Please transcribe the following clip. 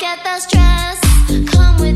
Get the stress, come with